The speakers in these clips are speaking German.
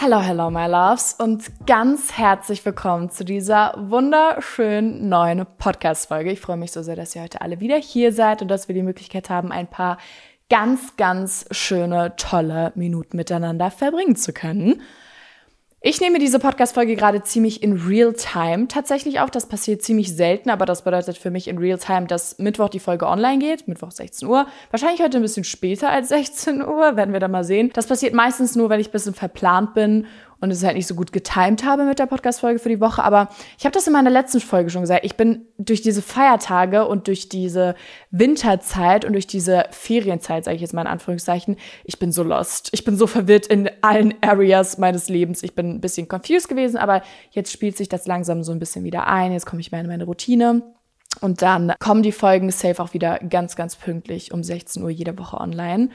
Hello, hello, my loves und ganz herzlich willkommen zu dieser wunderschönen neuen Podcast-Folge. Ich freue mich so sehr, dass ihr heute alle wieder hier seid und dass wir die Möglichkeit haben, ein paar ganz, ganz schöne, tolle Minuten miteinander verbringen zu können. Ich nehme diese Podcast-Folge gerade ziemlich in Real-Time. Tatsächlich auch, das passiert ziemlich selten, aber das bedeutet für mich in Real-Time, dass Mittwoch die Folge online geht, Mittwoch 16 Uhr. Wahrscheinlich heute ein bisschen später als 16 Uhr, werden wir dann mal sehen. Das passiert meistens nur, wenn ich ein bisschen verplant bin und es halt nicht so gut getimed habe mit der Podcast-Folge für die Woche. Aber ich habe das in meiner letzten Folge schon gesagt. Ich bin durch diese Feiertage und durch diese Winterzeit und durch diese Ferienzeit, sage ich jetzt mal in Anführungszeichen, ich bin so lost. Ich bin so verwirrt in allen Areas meines Lebens. Ich bin ein bisschen confused gewesen, aber jetzt spielt sich das langsam so ein bisschen wieder ein. Jetzt komme ich mehr in meine Routine. Und dann kommen die Folgen safe auch wieder ganz, ganz pünktlich um 16 Uhr jede Woche online.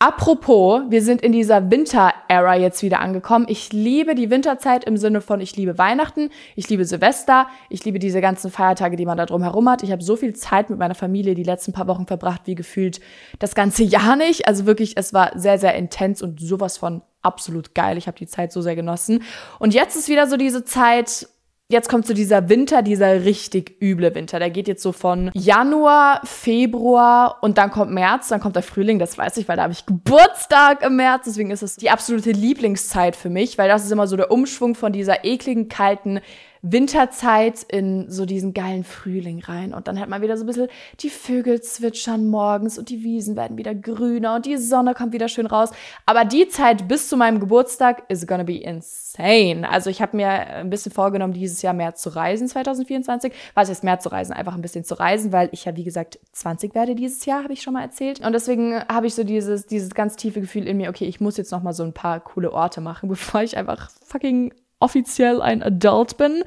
Apropos, wir sind in dieser Winter-Era jetzt wieder angekommen. Ich liebe die Winterzeit im Sinne von, ich liebe Weihnachten, ich liebe Silvester, ich liebe diese ganzen Feiertage, die man da drum herum hat. Ich habe so viel Zeit mit meiner Familie die letzten paar Wochen verbracht, wie gefühlt das ganze Jahr nicht. Also wirklich, es war sehr, sehr intens und sowas von absolut geil. Ich habe die Zeit so sehr genossen. Und jetzt ist wieder so diese Zeit, Jetzt kommt so dieser Winter, dieser richtig üble Winter. Der geht jetzt so von Januar, Februar und dann kommt März, dann kommt der Frühling, das weiß ich, weil da habe ich Geburtstag im März. Deswegen ist es die absolute Lieblingszeit für mich, weil das ist immer so der Umschwung von dieser ekligen, kalten Winterzeit in so diesen geilen Frühling rein. Und dann hat man wieder so ein bisschen die Vögel zwitschern morgens und die Wiesen werden wieder grüner und die Sonne kommt wieder schön raus. Aber die Zeit bis zu meinem Geburtstag is gonna be insane. Also ich habe mir ein bisschen vorgenommen, dieses Jahr mehr zu reisen, 2024. Was heißt mehr zu reisen? Einfach ein bisschen zu reisen, weil ich ja, wie gesagt, 20 werde dieses Jahr, habe ich schon mal erzählt. Und deswegen habe ich so dieses, dieses ganz tiefe Gefühl in mir, okay, ich muss jetzt noch mal so ein paar coole Orte machen, bevor ich einfach fucking offiziell ein Adult bin.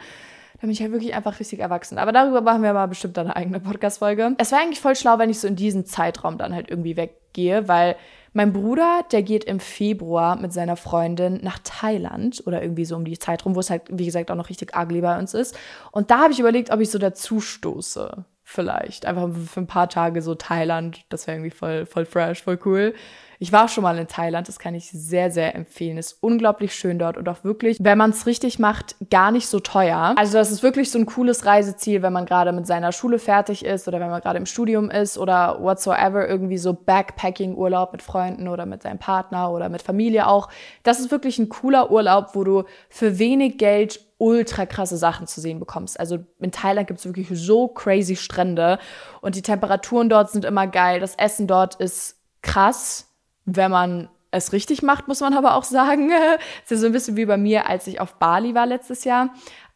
Da bin ich halt wirklich einfach richtig erwachsen. Aber darüber machen wir mal bestimmt eine eigene Podcast-Folge. Es wäre eigentlich voll schlau, wenn ich so in diesen Zeitraum dann halt irgendwie weggehe, weil mein Bruder, der geht im Februar mit seiner Freundin nach Thailand oder irgendwie so um die Zeit rum, wo es halt, wie gesagt, auch noch richtig ugly bei uns ist. Und da habe ich überlegt, ob ich so dazu stoße. Vielleicht. Einfach für ein paar Tage so Thailand. Das wäre irgendwie voll, voll fresh, voll cool. Ich war schon mal in Thailand, das kann ich sehr, sehr empfehlen. Ist unglaublich schön dort und auch wirklich, wenn man es richtig macht, gar nicht so teuer. Also das ist wirklich so ein cooles Reiseziel, wenn man gerade mit seiner Schule fertig ist oder wenn man gerade im Studium ist oder whatsoever, irgendwie so Backpacking-Urlaub mit Freunden oder mit seinem Partner oder mit Familie auch. Das ist wirklich ein cooler Urlaub, wo du für wenig Geld ultra krasse Sachen zu sehen bekommst. Also in Thailand gibt es wirklich so crazy Strände und die Temperaturen dort sind immer geil. Das Essen dort ist krass wenn man es richtig macht, muss man aber auch sagen. Es ist so ein bisschen wie bei mir, als ich auf Bali war letztes Jahr.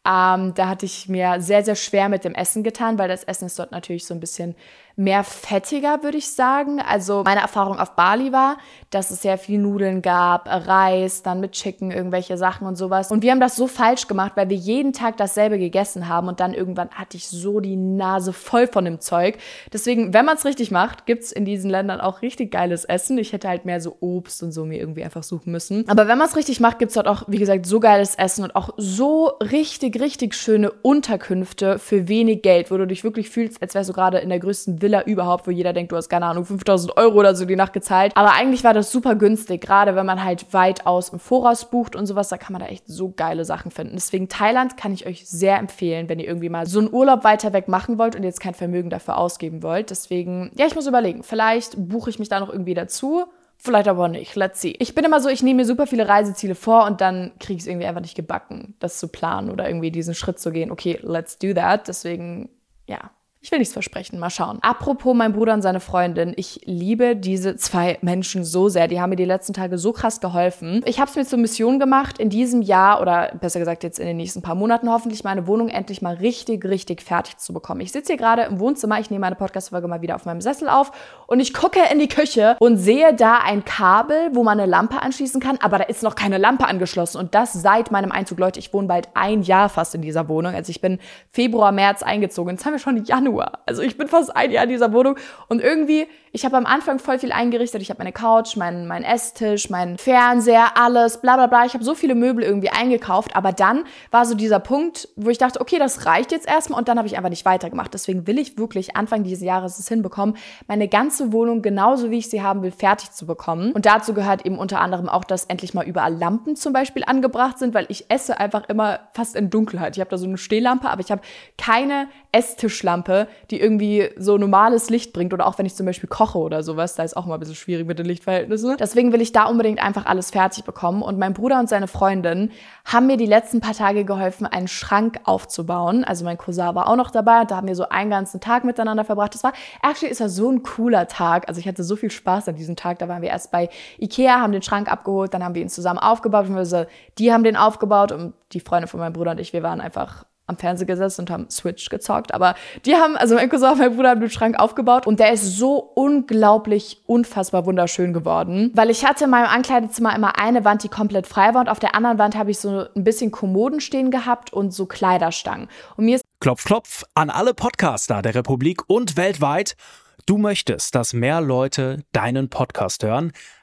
Ähm, da hatte ich mir sehr, sehr schwer mit dem Essen getan, weil das Essen ist dort natürlich so ein bisschen mehr fettiger, würde ich sagen. Also meine Erfahrung auf Bali war, dass es sehr viel Nudeln gab, Reis, dann mit Chicken, irgendwelche Sachen und sowas. Und wir haben das so falsch gemacht, weil wir jeden Tag dasselbe gegessen haben und dann irgendwann hatte ich so die Nase voll von dem Zeug. Deswegen, wenn man es richtig macht, gibt's in diesen Ländern auch richtig geiles Essen. Ich hätte halt mehr so Obst und so mir irgendwie einfach suchen müssen. Aber wenn man es richtig macht, gibt's dort auch, wie gesagt, so geiles Essen und auch so richtig, richtig schöne Unterkünfte für wenig Geld, wo du dich wirklich fühlst, als wärst du gerade in der größten Villa überhaupt, wo jeder denkt, du hast keine Ahnung, 5000 Euro oder so die Nacht gezahlt. Aber eigentlich war das super günstig, gerade wenn man halt weitaus im Voraus bucht und sowas, da kann man da echt so geile Sachen finden. Deswegen Thailand kann ich euch sehr empfehlen, wenn ihr irgendwie mal so einen Urlaub weiter weg machen wollt und jetzt kein Vermögen dafür ausgeben wollt. Deswegen, ja, ich muss überlegen, vielleicht buche ich mich da noch irgendwie dazu. Vielleicht aber nicht. Let's see. Ich bin immer so, ich nehme mir super viele Reiseziele vor und dann kriege ich es irgendwie einfach nicht gebacken, das zu planen oder irgendwie diesen Schritt zu gehen. Okay, let's do that. Deswegen, ja, ich will nichts versprechen, mal schauen. Apropos mein Bruder und seine Freundin, ich liebe diese zwei Menschen so sehr. Die haben mir die letzten Tage so krass geholfen. Ich habe es mir zur Mission gemacht, in diesem Jahr oder besser gesagt jetzt in den nächsten paar Monaten hoffentlich meine Wohnung endlich mal richtig, richtig fertig zu bekommen. Ich sitze hier gerade im Wohnzimmer, ich nehme meine Podcast-Folge mal wieder auf meinem Sessel auf und ich gucke in die Küche und sehe da ein Kabel, wo man eine Lampe anschließen kann, aber da ist noch keine Lampe angeschlossen und das seit meinem Einzug. Leute, ich wohne bald ein Jahr fast in dieser Wohnung. Also ich bin Februar, März eingezogen. Jetzt haben wir schon Januar. Januar. Also ich bin fast ein Jahr in dieser Wohnung und irgendwie, ich habe am Anfang voll viel eingerichtet. Ich habe meine Couch, meinen mein Esstisch, meinen Fernseher, alles, bla bla bla. Ich habe so viele Möbel irgendwie eingekauft, aber dann war so dieser Punkt, wo ich dachte, okay, das reicht jetzt erstmal und dann habe ich einfach nicht weitergemacht. Deswegen will ich wirklich Anfang dieses Jahres es hinbekommen, meine ganze Wohnung genauso wie ich sie haben will, fertig zu bekommen. Und dazu gehört eben unter anderem auch, dass endlich mal überall Lampen zum Beispiel angebracht sind, weil ich esse einfach immer fast in Dunkelheit. Ich habe da so eine Stehlampe, aber ich habe keine Esstischlampe, die irgendwie so normales Licht bringt oder auch wenn ich zum Beispiel koche oder sowas, da ist auch mal ein bisschen schwierig mit den Lichtverhältnissen. Deswegen will ich da unbedingt einfach alles fertig bekommen und mein Bruder und seine Freundin haben mir die letzten paar Tage geholfen, einen Schrank aufzubauen. Also mein Cousin war auch noch dabei und da haben wir so einen ganzen Tag miteinander verbracht. Das war, actually ist das so ein cooler Tag. Also ich hatte so viel Spaß an diesem Tag. Da waren wir erst bei Ikea, haben den Schrank abgeholt, dann haben wir ihn zusammen aufgebaut. Die haben den aufgebaut und die Freunde von meinem Bruder und ich, wir waren einfach am Fernseher gesetzt und haben Switch gezockt. Aber die haben, also mein Cousin und mein Bruder haben den Schrank aufgebaut und der ist so unglaublich, unfassbar wunderschön geworden. Weil ich hatte in meinem Ankleidezimmer immer eine Wand, die komplett frei war und auf der anderen Wand habe ich so ein bisschen Kommoden stehen gehabt und so Kleiderstangen. Und mir ist Klopf, klopf an alle Podcaster der Republik und weltweit. Du möchtest, dass mehr Leute deinen Podcast hören?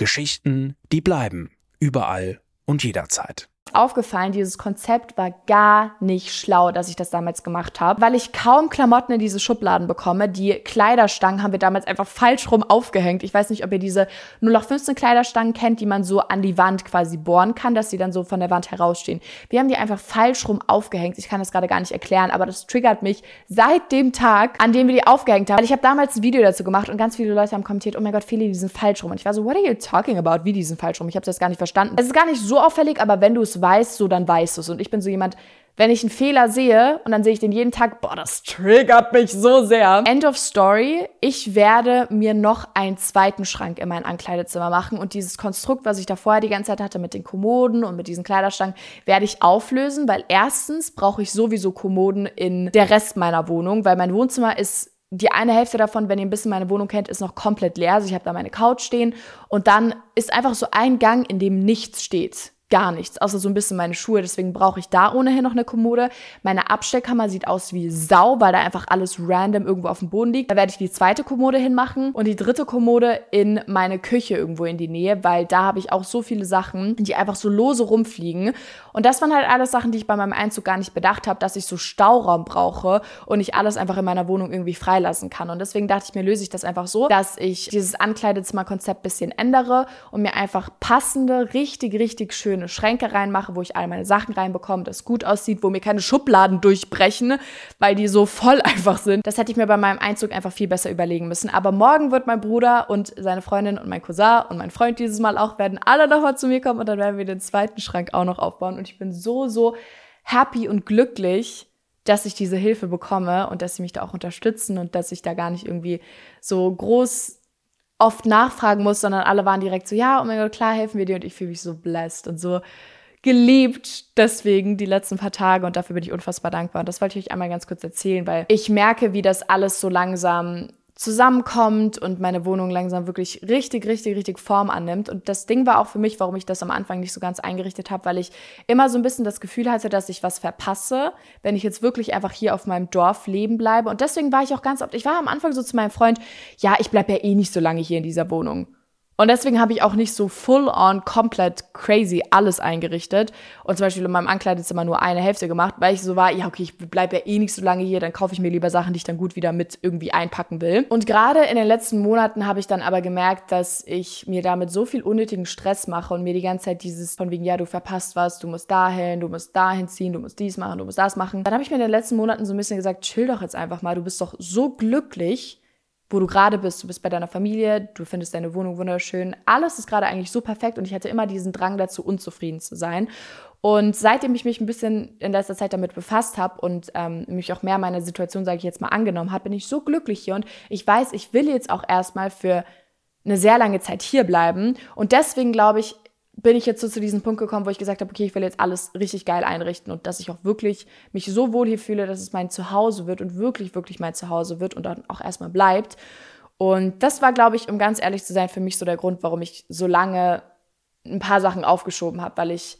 Geschichten, die bleiben. Überall und jederzeit aufgefallen, dieses Konzept war gar nicht schlau, dass ich das damals gemacht habe, weil ich kaum Klamotten in diese Schubladen bekomme. Die Kleiderstangen haben wir damals einfach falsch rum aufgehängt. Ich weiß nicht, ob ihr diese 0815 Kleiderstangen kennt, die man so an die Wand quasi bohren kann, dass sie dann so von der Wand herausstehen. Wir haben die einfach falsch rum aufgehängt. Ich kann das gerade gar nicht erklären, aber das triggert mich seit dem Tag, an dem wir die aufgehängt haben. Weil ich habe damals ein Video dazu gemacht und ganz viele Leute haben kommentiert, oh mein Gott, viele, die sind falsch rum. Und ich war so, what are you talking about? Wie die sind falsch rum? Ich habe das gar nicht verstanden. Es ist gar nicht so auffällig, aber wenn du es weißt, so dann weißt du es. Und ich bin so jemand, wenn ich einen Fehler sehe und dann sehe ich den jeden Tag, boah, das triggert mich so sehr. End of Story. Ich werde mir noch einen zweiten Schrank in mein Ankleidezimmer machen und dieses Konstrukt, was ich da vorher die ganze Zeit hatte mit den Kommoden und mit diesen Kleiderstangen, werde ich auflösen, weil erstens brauche ich sowieso Kommoden in der Rest meiner Wohnung, weil mein Wohnzimmer ist die eine Hälfte davon, wenn ihr ein bisschen meine Wohnung kennt, ist noch komplett leer. Also ich habe da meine Couch stehen und dann ist einfach so ein Gang, in dem nichts steht gar nichts, außer so ein bisschen meine Schuhe. Deswegen brauche ich da ohnehin noch eine Kommode. Meine Abstellkammer sieht aus wie Sau, weil da einfach alles random irgendwo auf dem Boden liegt. Da werde ich die zweite Kommode hinmachen und die dritte Kommode in meine Küche irgendwo in die Nähe, weil da habe ich auch so viele Sachen, die einfach so lose rumfliegen. Und das waren halt alles Sachen, die ich bei meinem Einzug gar nicht bedacht habe, dass ich so Stauraum brauche und ich alles einfach in meiner Wohnung irgendwie freilassen kann. Und deswegen dachte ich mir, löse ich das einfach so, dass ich dieses Ankleidezimmerkonzept bisschen ändere und mir einfach passende, richtig, richtig schöne schöne Schränke reinmache, wo ich all meine Sachen reinbekomme, das gut aussieht, wo mir keine Schubladen durchbrechen, weil die so voll einfach sind. Das hätte ich mir bei meinem Einzug einfach viel besser überlegen müssen. Aber morgen wird mein Bruder und seine Freundin und mein Cousin und mein Freund dieses Mal auch werden alle nochmal zu mir kommen und dann werden wir den zweiten Schrank auch noch aufbauen. Und ich bin so, so happy und glücklich, dass ich diese Hilfe bekomme und dass sie mich da auch unterstützen und dass ich da gar nicht irgendwie so groß oft nachfragen muss, sondern alle waren direkt so, ja, oh mein Gott, klar, helfen wir dir und ich fühle mich so blessed und so geliebt deswegen die letzten paar Tage und dafür bin ich unfassbar dankbar. Und das wollte ich euch einmal ganz kurz erzählen, weil ich merke, wie das alles so langsam zusammenkommt und meine Wohnung langsam wirklich richtig, richtig, richtig Form annimmt. Und das Ding war auch für mich, warum ich das am Anfang nicht so ganz eingerichtet habe, weil ich immer so ein bisschen das Gefühl hatte, dass ich was verpasse, wenn ich jetzt wirklich einfach hier auf meinem Dorf leben bleibe. Und deswegen war ich auch ganz oft, ich war am Anfang so zu meinem Freund, ja, ich bleibe ja eh nicht so lange hier in dieser Wohnung. Und deswegen habe ich auch nicht so full on, komplett crazy alles eingerichtet und zum Beispiel in meinem Ankleidezimmer nur eine Hälfte gemacht, weil ich so war, ja, okay, ich bleibe ja eh nicht so lange hier, dann kaufe ich mir lieber Sachen, die ich dann gut wieder mit irgendwie einpacken will. Und gerade in den letzten Monaten habe ich dann aber gemerkt, dass ich mir damit so viel unnötigen Stress mache und mir die ganze Zeit dieses von wegen, ja, du verpasst was, du musst dahin, du musst dahin ziehen, du musst dies machen, du musst das machen. Dann habe ich mir in den letzten Monaten so ein bisschen gesagt, chill doch jetzt einfach mal, du bist doch so glücklich, wo du gerade bist. Du bist bei deiner Familie, du findest deine Wohnung wunderschön. Alles ist gerade eigentlich so perfekt und ich hatte immer diesen Drang dazu, unzufrieden zu sein. Und seitdem ich mich ein bisschen in letzter Zeit damit befasst habe und ähm, mich auch mehr meiner Situation, sage ich jetzt mal, angenommen habe, bin ich so glücklich hier und ich weiß, ich will jetzt auch erstmal für eine sehr lange Zeit hier bleiben. Und deswegen glaube ich, bin ich jetzt so zu diesem Punkt gekommen, wo ich gesagt habe, okay, ich will jetzt alles richtig geil einrichten und dass ich auch wirklich mich so wohl hier fühle, dass es mein Zuhause wird und wirklich, wirklich mein Zuhause wird und dann auch erstmal bleibt. Und das war, glaube ich, um ganz ehrlich zu sein, für mich so der Grund, warum ich so lange ein paar Sachen aufgeschoben habe, weil ich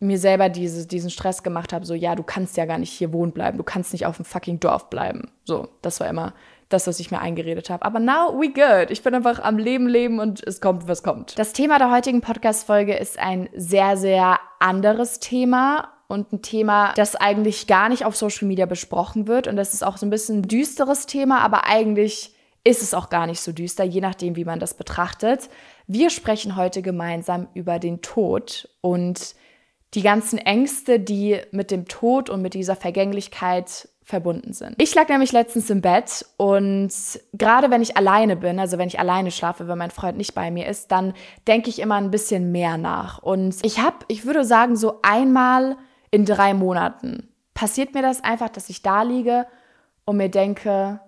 mir selber diese, diesen Stress gemacht habe, so, ja, du kannst ja gar nicht hier wohnen bleiben, du kannst nicht auf dem fucking Dorf bleiben. So, das war immer das, was ich mir eingeredet habe. Aber now we good. Ich bin einfach am Leben leben und es kommt, was kommt. Das Thema der heutigen Podcast-Folge ist ein sehr, sehr anderes Thema und ein Thema, das eigentlich gar nicht auf Social Media besprochen wird. Und das ist auch so ein bisschen ein düsteres Thema, aber eigentlich ist es auch gar nicht so düster, je nachdem, wie man das betrachtet. Wir sprechen heute gemeinsam über den Tod und die ganzen Ängste, die mit dem Tod und mit dieser Vergänglichkeit verbunden sind. Ich lag nämlich letztens im Bett und gerade wenn ich alleine bin, also wenn ich alleine schlafe, wenn mein Freund nicht bei mir ist, dann denke ich immer ein bisschen mehr nach. Und ich habe, ich würde sagen, so einmal in drei Monaten passiert mir das einfach, dass ich da liege und mir denke,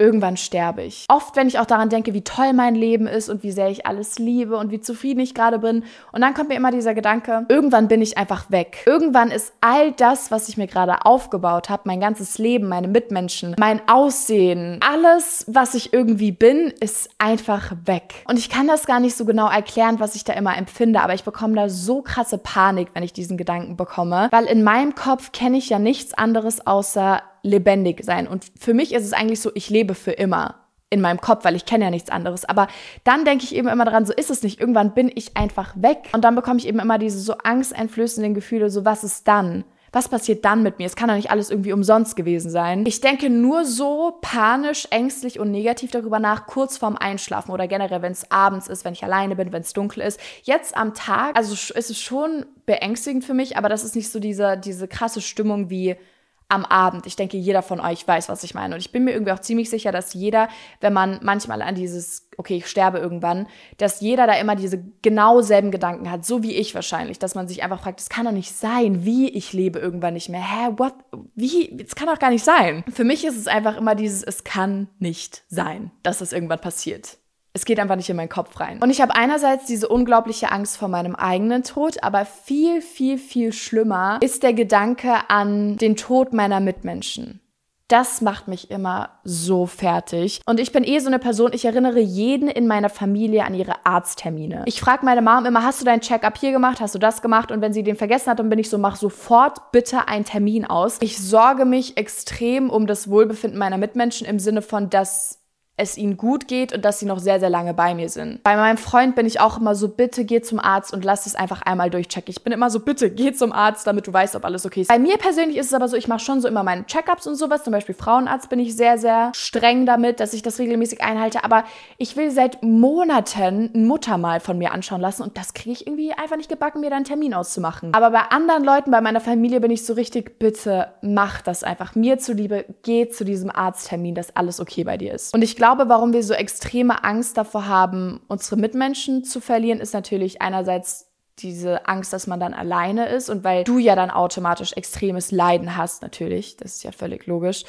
irgendwann sterbe ich. Oft, wenn ich auch daran denke, wie toll mein Leben ist und wie sehr ich alles liebe und wie zufrieden ich gerade bin. Und dann kommt mir immer dieser Gedanke, irgendwann bin ich einfach weg. Irgendwann ist all das, was ich mir gerade aufgebaut habe, mein ganzes Leben, meine Mitmenschen, mein Aussehen, alles, was ich irgendwie bin, ist einfach weg. Und ich kann das gar nicht so genau erklären, was ich da immer empfinde, aber ich bekomme da so krasse Panik, wenn ich diesen Gedanken bekomme, weil in meinem Kopf kenne ich ja nichts anderes außer lebendig sein. Und für mich ist es eigentlich so, ich lebe für immer in meinem Kopf, weil ich kenne ja nichts anderes. Aber dann denke ich eben immer daran, so ist es nicht. Irgendwann bin ich einfach weg. Und dann bekomme ich eben immer diese so angsteinflößenden Gefühle, so was ist dann? Was passiert dann mit mir? Es kann doch nicht alles irgendwie umsonst gewesen sein. Ich denke nur so panisch, ängstlich und negativ darüber nach, kurz vorm Einschlafen oder generell, wenn es abends ist, wenn ich alleine bin, wenn es dunkel ist. Jetzt am Tag, also ist es schon beängstigend für mich, aber das ist nicht so diese, diese krasse Stimmung wie am Abend. Ich denke, jeder von euch weiß, was ich meine. Und ich bin mir irgendwie auch ziemlich sicher, dass jeder, wenn man manchmal an dieses, okay, ich sterbe irgendwann, dass jeder da immer diese genau selben Gedanken hat, so wie ich wahrscheinlich, dass man sich einfach fragt, es kann doch nicht sein, wie ich lebe irgendwann nicht mehr. Hä, what? Wie? Es kann doch gar nicht sein. Für mich ist es einfach immer dieses, es kann nicht sein, dass das irgendwann passiert es geht einfach nicht in meinen Kopf rein. Und ich habe einerseits diese unglaubliche Angst vor meinem eigenen Tod, aber viel, viel, viel schlimmer ist der Gedanke an den Tod meiner Mitmenschen. Das macht mich immer so fertig. Und ich bin eh so eine Person, ich erinnere jeden in meiner Familie an ihre Arzttermine. Ich frage meine Mom immer, hast du deinen Check-up hier gemacht? Hast du das gemacht? Und wenn sie den vergessen hat, dann bin ich so, mach sofort bitte einen Termin aus. Ich sorge mich extrem um das Wohlbefinden meiner Mitmenschen im Sinne von, dass es ihnen gut geht und dass sie noch sehr, sehr lange bei mir sind. Bei meinem Freund bin ich auch immer so, bitte geh zum Arzt und lass es einfach einmal durchchecken. Ich bin immer so, bitte geh zum Arzt, damit du weißt, ob alles okay ist. Bei mir persönlich ist es aber so, ich mache schon so immer meine Checkups und sowas. Zum Beispiel Frauenarzt bin ich sehr, sehr streng damit, dass ich das regelmäßig einhalte. Aber ich will seit Monaten ein Muttermal von mir anschauen lassen und das kriege ich irgendwie einfach nicht gebacken, mir da einen Termin auszumachen. Aber bei anderen Leuten, bei meiner Familie bin ich so richtig, bitte mach das einfach. Mir zuliebe, geh zu diesem Arzttermin, dass alles okay bei dir ist. Und ich glaube, glaube, warum wir so extreme Angst davor haben, unsere Mitmenschen zu verlieren, ist natürlich einerseits diese Angst, dass man dann alleine ist und weil du ja dann automatisch extremes Leiden hast, natürlich, das ist ja völlig logisch.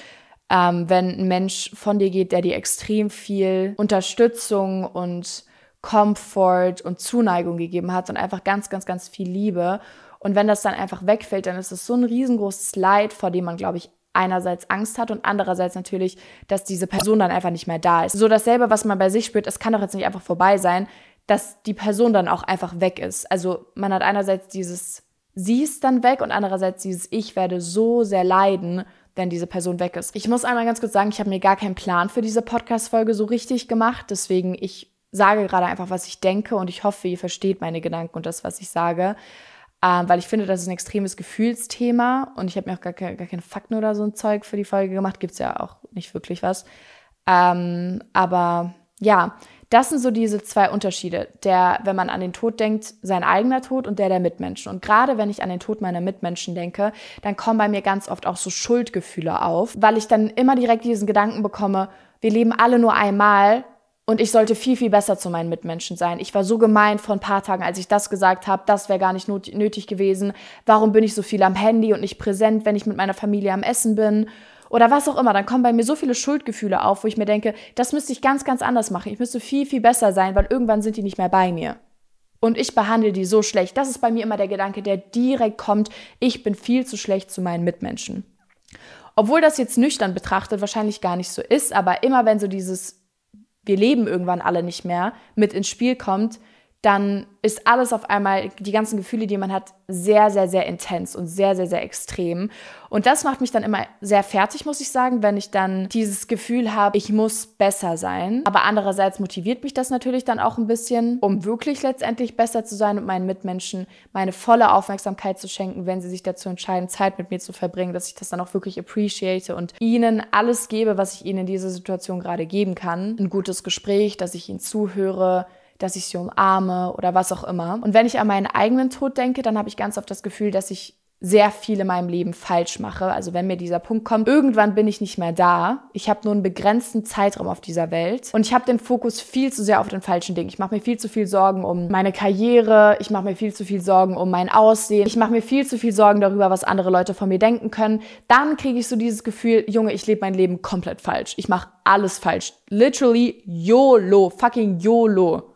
Ähm, wenn ein Mensch von dir geht, der dir extrem viel Unterstützung und Comfort und Zuneigung gegeben hat und einfach ganz, ganz, ganz viel Liebe. Und wenn das dann einfach wegfällt, dann ist es so ein riesengroßes Leid, vor dem man, glaube ich, einerseits Angst hat und andererseits natürlich, dass diese Person dann einfach nicht mehr da ist. So dasselbe, was man bei sich spürt, es kann doch jetzt nicht einfach vorbei sein, dass die Person dann auch einfach weg ist. Also man hat einerseits dieses sie ist dann weg und andererseits dieses ich werde so sehr leiden, wenn diese Person weg ist. Ich muss einmal ganz kurz sagen, ich habe mir gar keinen Plan für diese Podcast-Folge so richtig gemacht, deswegen ich sage gerade einfach, was ich denke und ich hoffe, ihr versteht meine Gedanken und das, was ich sage ähm, weil ich finde, das ist ein extremes Gefühlsthema und ich habe mir auch gar, gar, keine Fakten oder so ein Zeug für die Folge gemacht. Gibt es ja auch nicht wirklich was. Ähm, aber ja, Das sind so diese zwei Unterschiede. Der, wenn man an den Tod denkt, sein eigener Tod und der der Mitmenschen. Und gerade wenn ich an den Tod meiner Mitmenschen denke, dann kommen bei mir ganz oft auch so Schuldgefühle auf, weil ich dann immer direkt diesen Gedanken bekomme, wir leben alle nur einmal und ich sollte viel, viel besser zu meinen Mitmenschen sein. Ich war so gemeint vor ein paar Tagen, als ich das gesagt habe, das wäre gar nicht nötig gewesen. Warum bin ich so viel am Handy und nicht präsent, wenn ich mit meiner Familie am Essen bin? oder was auch immer, dann kommen bei mir so viele Schuldgefühle auf, wo ich mir denke, das müsste ich ganz, ganz anders machen. Ich müsste viel, viel besser sein, weil irgendwann sind die nicht mehr bei mir. Und ich behandle die so schlecht. Das ist bei mir immer der Gedanke, der direkt kommt, ich bin viel zu schlecht zu meinen Mitmenschen. Obwohl das jetzt nüchtern betrachtet wahrscheinlich gar nicht so ist, aber immer wenn so dieses, wir leben irgendwann alle nicht mehr, mit ins Spiel kommt, dann ist alles auf einmal, die ganzen Gefühle, die man hat, sehr, sehr, sehr intens und sehr, sehr, sehr extrem. Und das macht mich dann immer sehr fertig, muss ich sagen, wenn ich dann dieses Gefühl habe, ich muss besser sein. Aber andererseits motiviert mich das natürlich dann auch ein bisschen, um wirklich letztendlich besser zu sein und meinen Mitmenschen meine volle Aufmerksamkeit zu schenken, wenn sie sich dazu entscheiden, Zeit mit mir zu verbringen, dass ich das dann auch wirklich appreciate und ihnen alles gebe, was ich ihnen in dieser Situation gerade geben kann. Ein gutes Gespräch, dass ich ihnen zuhöre, dass ich sie umarme oder was auch immer. Und wenn ich an meinen eigenen Tod denke, dann habe ich ganz oft das Gefühl, dass ich sehr viel in meinem Leben falsch mache. Also wenn mir dieser Punkt kommt, irgendwann bin ich nicht mehr da. Ich habe nur einen begrenzten Zeitraum auf dieser Welt und ich habe den Fokus viel zu sehr auf den falschen Dingen. Ich mache mir viel zu viel Sorgen um meine Karriere, ich mache mir viel zu viel Sorgen um mein Aussehen, ich mache mir viel zu viel Sorgen darüber, was andere Leute von mir denken können. Dann kriege ich so dieses Gefühl, Junge, ich lebe mein Leben komplett falsch. Ich mache alles falsch. Literally YOLO, fucking YOLO.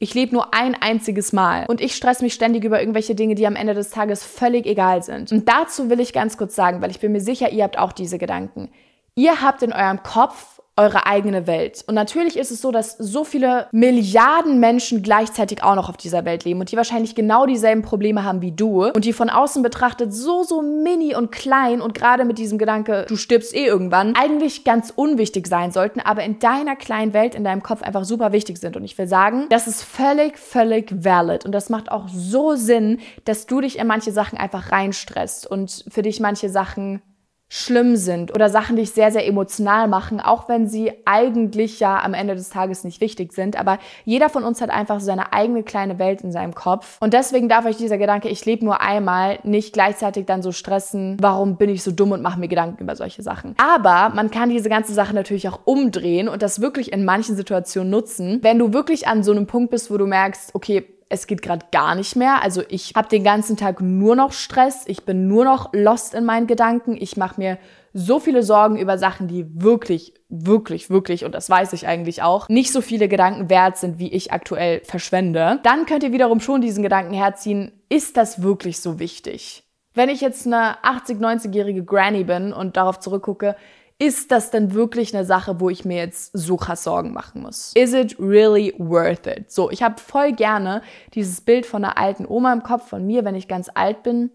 Ich lebe nur ein einziges Mal und ich stress mich ständig über irgendwelche Dinge, die am Ende des Tages völlig egal sind. Und dazu will ich ganz kurz sagen, weil ich bin mir sicher, ihr habt auch diese Gedanken. Ihr habt in eurem Kopf eure eigene Welt. Und natürlich ist es so, dass so viele Milliarden Menschen gleichzeitig auch noch auf dieser Welt leben und die wahrscheinlich genau dieselben Probleme haben wie du und die von außen betrachtet so, so mini und klein und gerade mit diesem Gedanke, du stirbst eh irgendwann, eigentlich ganz unwichtig sein sollten, aber in deiner kleinen Welt, in deinem Kopf einfach super wichtig sind. Und ich will sagen, das ist völlig, völlig valid und das macht auch so Sinn, dass du dich in manche Sachen einfach reinstresst und für dich manche Sachen schlimm sind oder Sachen, die dich sehr, sehr emotional machen, auch wenn sie eigentlich ja am Ende des Tages nicht wichtig sind. Aber jeder von uns hat einfach so seine eigene kleine Welt in seinem Kopf. Und deswegen darf euch dieser Gedanke, ich lebe nur einmal, nicht gleichzeitig dann so stressen, warum bin ich so dumm und mache mir Gedanken über solche Sachen. Aber man kann diese ganze Sache natürlich auch umdrehen und das wirklich in manchen Situationen nutzen. Wenn du wirklich an so einem Punkt bist, wo du merkst, okay, es geht gerade gar nicht mehr. Also ich habe den ganzen Tag nur noch Stress, ich bin nur noch lost in meinen Gedanken, ich mache mir so viele Sorgen über Sachen, die wirklich, wirklich, wirklich, und das weiß ich eigentlich auch, nicht so viele Gedanken wert sind, wie ich aktuell verschwende, dann könnt ihr wiederum schon diesen Gedanken herziehen, ist das wirklich so wichtig? Wenn ich jetzt eine 80, 90-jährige Granny bin und darauf zurückgucke, ist das denn wirklich eine Sache, wo ich mir jetzt so krass Sorgen machen muss? Is it really worth it? So, ich habe voll gerne dieses Bild von einer alten Oma im Kopf von mir, wenn ich ganz alt bin.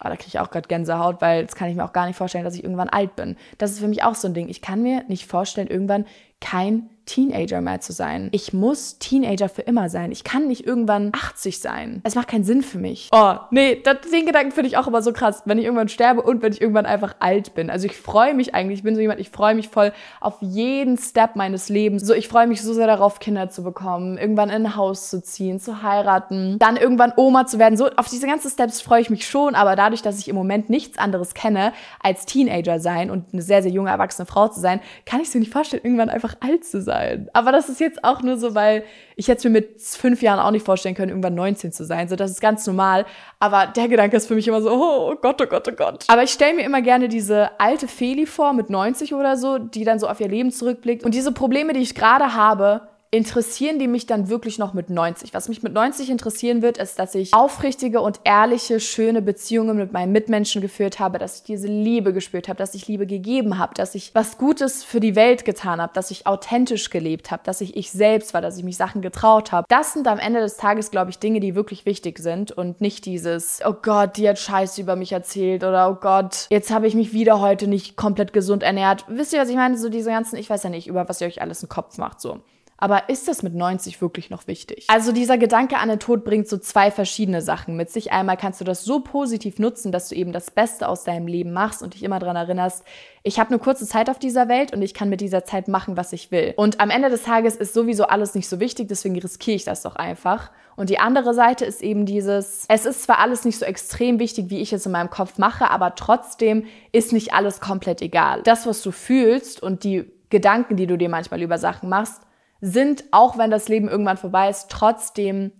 Oh, da kriege ich auch gerade Gänsehaut, weil das kann ich mir auch gar nicht vorstellen, dass ich irgendwann alt bin. Das ist für mich auch so ein Ding. Ich kann mir nicht vorstellen, irgendwann kein Teenager mehr zu sein. Ich muss Teenager für immer sein. Ich kann nicht irgendwann 80 sein. Es macht keinen Sinn für mich. Oh, nee, das, den Gedanken finde ich auch immer so krass, wenn ich irgendwann sterbe und wenn ich irgendwann einfach alt bin. Also ich freue mich eigentlich, ich bin so jemand, ich freue mich voll auf jeden Step meines Lebens. So, ich freue mich so sehr darauf, Kinder zu bekommen, irgendwann in ein Haus zu ziehen, zu heiraten, dann irgendwann Oma zu werden. So, auf diese ganzen Steps freue ich mich schon, aber dadurch, dass ich im Moment nichts anderes kenne als Teenager sein und eine sehr, sehr junge, erwachsene Frau zu sein, kann ich es mir nicht vorstellen, irgendwann einfach alt zu sein. Aber das ist jetzt auch nur so, weil ich jetzt mir mit fünf Jahren auch nicht vorstellen können, irgendwann 19 zu sein. So, das ist ganz normal. Aber der Gedanke ist für mich immer so, oh Gott, oh Gott, oh Gott. Aber ich stelle mir immer gerne diese alte Feli vor mit 90 oder so, die dann so auf ihr Leben zurückblickt. Und diese Probleme, die ich gerade habe, interessieren die mich dann wirklich noch mit 90. Was mich mit 90 interessieren wird, ist, dass ich aufrichtige und ehrliche, schöne Beziehungen mit meinen Mitmenschen geführt habe, dass ich diese Liebe gespürt habe, dass ich Liebe gegeben habe, dass ich was Gutes für die Welt getan habe, dass ich authentisch gelebt habe, dass ich ich selbst war, dass ich mich Sachen getraut habe. Das sind am Ende des Tages, glaube ich, Dinge, die wirklich wichtig sind und nicht dieses, oh Gott, die hat Scheiße über mich erzählt oder oh Gott, jetzt habe ich mich wieder heute nicht komplett gesund ernährt. Wisst ihr, was ich meine? So diese ganzen, ich weiß ja nicht, über was ihr euch alles im Kopf macht, so. Aber ist das mit 90 wirklich noch wichtig? Also dieser Gedanke an den Tod bringt so zwei verschiedene Sachen mit sich. Einmal kannst du das so positiv nutzen, dass du eben das Beste aus deinem Leben machst und dich immer daran erinnerst, ich habe eine kurze Zeit auf dieser Welt und ich kann mit dieser Zeit machen, was ich will. Und am Ende des Tages ist sowieso alles nicht so wichtig, deswegen riskiere ich das doch einfach. Und die andere Seite ist eben dieses, es ist zwar alles nicht so extrem wichtig, wie ich es in meinem Kopf mache, aber trotzdem ist nicht alles komplett egal. Das, was du fühlst und die Gedanken, die du dir manchmal über Sachen machst, sind, auch wenn das Leben irgendwann vorbei ist, trotzdem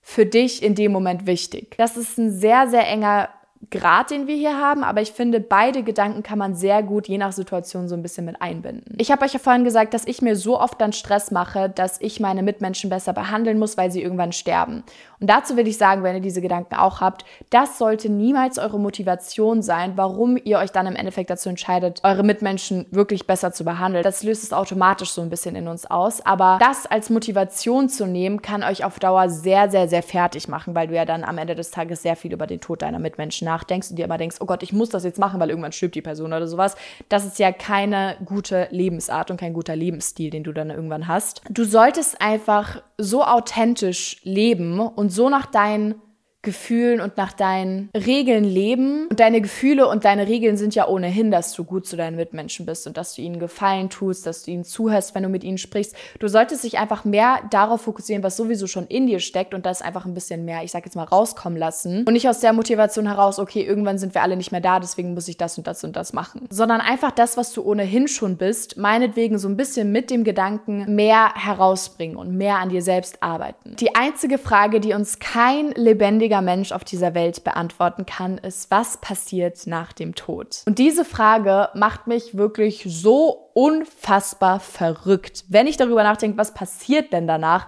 für dich in dem Moment wichtig. Das ist ein sehr, sehr enger Grad, den wir hier haben, aber ich finde, beide Gedanken kann man sehr gut je nach Situation so ein bisschen mit einbinden. Ich habe euch ja vorhin gesagt, dass ich mir so oft dann Stress mache, dass ich meine Mitmenschen besser behandeln muss, weil sie irgendwann sterben. Und dazu will ich sagen, wenn ihr diese Gedanken auch habt, das sollte niemals eure Motivation sein, warum ihr euch dann im Endeffekt dazu entscheidet, eure Mitmenschen wirklich besser zu behandeln. Das löst es automatisch so ein bisschen in uns aus. Aber das als Motivation zu nehmen, kann euch auf Dauer sehr, sehr, sehr fertig machen, weil du ja dann am Ende des Tages sehr viel über den Tod deiner Mitmenschen nachdenkst und dir immer denkst, oh Gott, ich muss das jetzt machen, weil irgendwann stirbt die Person oder sowas. Das ist ja keine gute Lebensart und kein guter Lebensstil, den du dann irgendwann hast. Du solltest einfach so authentisch leben und so nach deinen Gefühlen und nach deinen Regeln leben. Und deine Gefühle und deine Regeln sind ja ohnehin, dass du gut zu deinen Mitmenschen bist und dass du ihnen Gefallen tust, dass du ihnen zuhörst, wenn du mit ihnen sprichst. Du solltest dich einfach mehr darauf fokussieren, was sowieso schon in dir steckt und das einfach ein bisschen mehr, ich sag jetzt mal, rauskommen lassen. Und nicht aus der Motivation heraus, okay, irgendwann sind wir alle nicht mehr da, deswegen muss ich das und das und das machen. Sondern einfach das, was du ohnehin schon bist, meinetwegen so ein bisschen mit dem Gedanken mehr herausbringen und mehr an dir selbst arbeiten. Die einzige Frage, die uns kein lebendiger lebendiger Mensch auf dieser Welt beantworten kann, ist, was passiert nach dem Tod? Und diese Frage macht mich wirklich so unfassbar verrückt. Wenn ich darüber nachdenke, was passiert denn danach,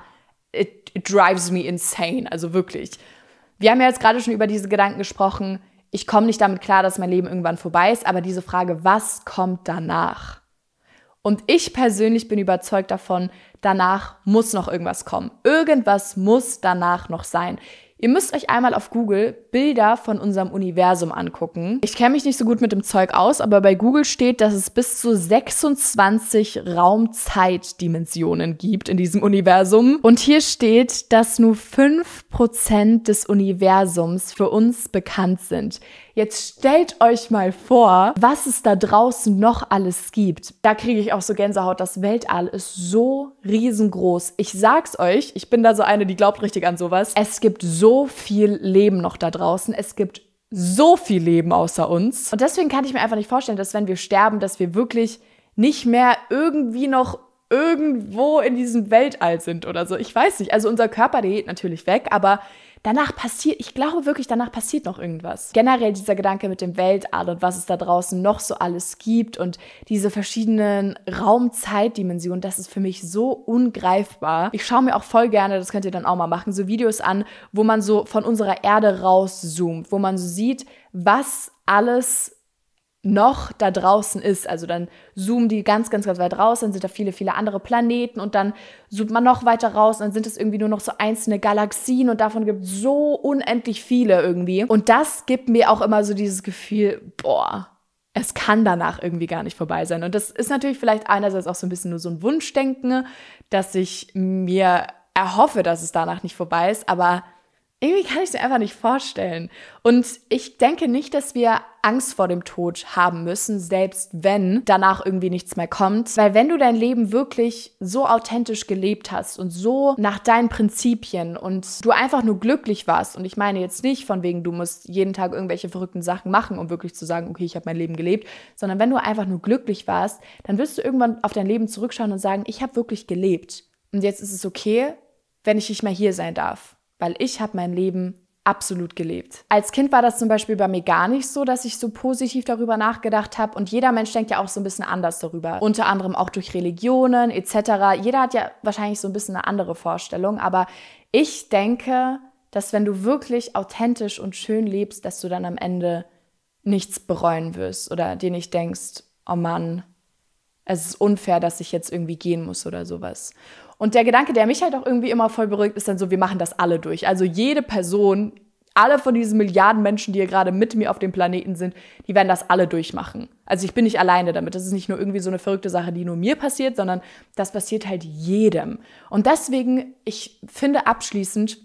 it, it drives me insane. Also wirklich. Wir haben ja jetzt gerade schon über diese Gedanken gesprochen. Ich komme nicht damit klar, dass mein Leben irgendwann vorbei ist, aber diese Frage, was kommt danach? Und ich persönlich bin überzeugt davon, danach muss noch irgendwas kommen. Irgendwas muss danach noch sein. Ihr müsst euch einmal auf Google Bilder von unserem Universum angucken. Ich kenne mich nicht so gut mit dem Zeug aus, aber bei Google steht, dass es bis zu 26 Raumzeitdimensionen gibt in diesem Universum. Und hier steht, dass nur 5% des Universums für uns bekannt sind. Jetzt stellt euch mal vor, was es da draußen noch alles gibt. Da kriege ich auch so Gänsehaut. Das Weltall ist so riesengroß. Ich sag's euch, ich bin da so eine, die glaubt richtig an sowas. Es gibt so viel Leben noch da draußen. Es gibt so viel Leben außer uns. Und deswegen kann ich mir einfach nicht vorstellen, dass wenn wir sterben, dass wir wirklich nicht mehr irgendwie noch irgendwo in diesem Weltall sind oder so. Ich weiß nicht. Also unser Körper, der geht natürlich weg, aber danach passiert, ich glaube wirklich, danach passiert noch irgendwas. Generell dieser Gedanke mit dem Weltall und was es da draußen noch so alles gibt und diese verschiedenen Raumzeitdimensionen, das ist für mich so ungreifbar. Ich schaue mir auch voll gerne, das könnt ihr dann auch mal machen, so Videos an, wo man so von unserer Erde rauszoomt, wo man so sieht, was alles noch da draußen ist. Also dann zoomen die ganz, ganz, ganz weit raus, dann sind da viele, viele andere Planeten und dann zoomt man noch weiter raus dann sind es irgendwie nur noch so einzelne Galaxien und davon gibt es so unendlich viele irgendwie. Und das gibt mir auch immer so dieses Gefühl, boah, es kann danach irgendwie gar nicht vorbei sein. Und das ist natürlich vielleicht einerseits auch so ein bisschen nur so ein Wunschdenken, dass ich mir erhoffe, dass es danach nicht vorbei ist, aber irgendwie kann ich es mir einfach nicht vorstellen. Und ich denke nicht, dass wir Angst vor dem Tod haben müssen, selbst wenn danach irgendwie nichts mehr kommt. Weil wenn du dein Leben wirklich so authentisch gelebt hast und so nach deinen Prinzipien und du einfach nur glücklich warst, und ich meine jetzt nicht von wegen, du musst jeden Tag irgendwelche verrückten Sachen machen, um wirklich zu sagen, okay, ich habe mein Leben gelebt, sondern wenn du einfach nur glücklich warst, dann wirst du irgendwann auf dein Leben zurückschauen und sagen, ich habe wirklich gelebt. Und jetzt ist es okay, wenn ich nicht mehr hier sein darf weil ich habe mein Leben absolut gelebt. Als Kind war das zum Beispiel bei mir gar nicht so, dass ich so positiv darüber nachgedacht habe. Und jeder Mensch denkt ja auch so ein bisschen anders darüber. Unter anderem auch durch Religionen etc. Jeder hat ja wahrscheinlich so ein bisschen eine andere Vorstellung. Aber ich denke, dass wenn du wirklich authentisch und schön lebst, dass du dann am Ende nichts bereuen wirst oder dir nicht denkst, oh Mann, es ist unfair, dass ich jetzt irgendwie gehen muss oder sowas. Und der Gedanke, der mich halt auch irgendwie immer voll beruhigt, ist dann so, wir machen das alle durch. Also jede Person alle von diesen Milliarden Menschen, die hier gerade mit mir auf dem Planeten sind, die werden das alle durchmachen. Also ich bin nicht alleine damit. Das ist nicht nur irgendwie so eine verrückte Sache, die nur mir passiert, sondern das passiert halt jedem. Und deswegen, ich finde abschließend,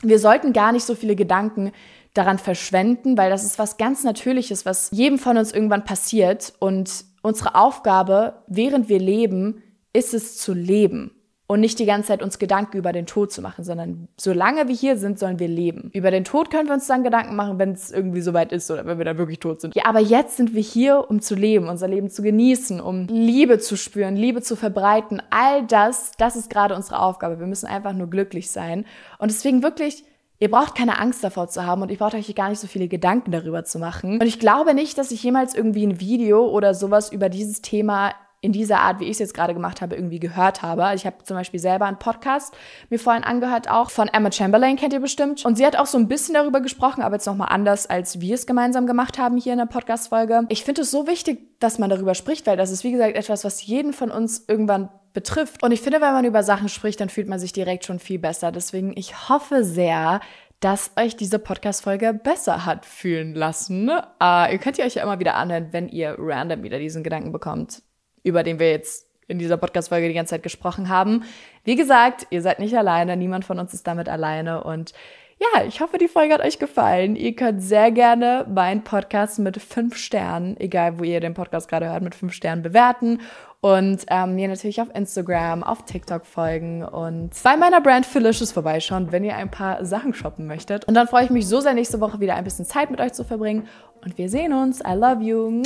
wir sollten gar nicht so viele Gedanken daran verschwenden, weil das ist was ganz Natürliches, was jedem von uns irgendwann passiert. Und unsere Aufgabe, während wir leben, ist es zu leben und nicht die ganze Zeit uns Gedanken über den Tod zu machen, sondern solange wir hier sind, sollen wir leben. Über den Tod können wir uns dann Gedanken machen, wenn es irgendwie soweit ist oder wenn wir dann wirklich tot sind. Ja, aber jetzt sind wir hier, um zu leben, unser Leben zu genießen, um Liebe zu spüren, Liebe zu verbreiten. All das, das ist gerade unsere Aufgabe. Wir müssen einfach nur glücklich sein. Und deswegen wirklich, Ihr braucht keine Angst davor zu haben und ich brauche euch gar nicht so viele Gedanken darüber zu machen. Und ich glaube nicht, dass ich jemals irgendwie ein Video oder sowas über dieses Thema in dieser Art, wie ich es jetzt gerade gemacht habe, irgendwie gehört habe. Ich habe zum Beispiel selber einen Podcast mir vorhin angehört, auch von Emma Chamberlain, kennt ihr bestimmt. Und sie hat auch so ein bisschen darüber gesprochen, aber jetzt nochmal anders, als wir es gemeinsam gemacht haben hier in der Podcast-Folge. Ich finde es so wichtig, dass man darüber spricht, weil das ist, wie gesagt, etwas, was jeden von uns irgendwann betrifft. Und ich finde, wenn man über Sachen spricht, dann fühlt man sich direkt schon viel besser. Deswegen, ich hoffe sehr, dass euch diese Podcast-Folge besser hat fühlen lassen. Uh, ihr könnt ihr euch ja immer wieder anhören, wenn ihr random wieder diesen Gedanken bekommt über den wir jetzt in dieser Podcast-Folge die ganze Zeit gesprochen haben. Wie gesagt, ihr seid nicht alleine, niemand von uns ist damit alleine und ja, ich hoffe, die Folge hat euch gefallen. Ihr könnt sehr gerne meinen Podcast mit fünf Sternen, egal wo ihr den Podcast gerade hört, mit fünf Sternen bewerten und ähm, mir natürlich auf Instagram, auf TikTok folgen und bei meiner Brand Felicious vorbeischauen, wenn ihr ein paar Sachen shoppen möchtet. Und dann freue ich mich so sehr, nächste Woche wieder ein bisschen Zeit mit euch zu verbringen. Und wir sehen uns. I love you.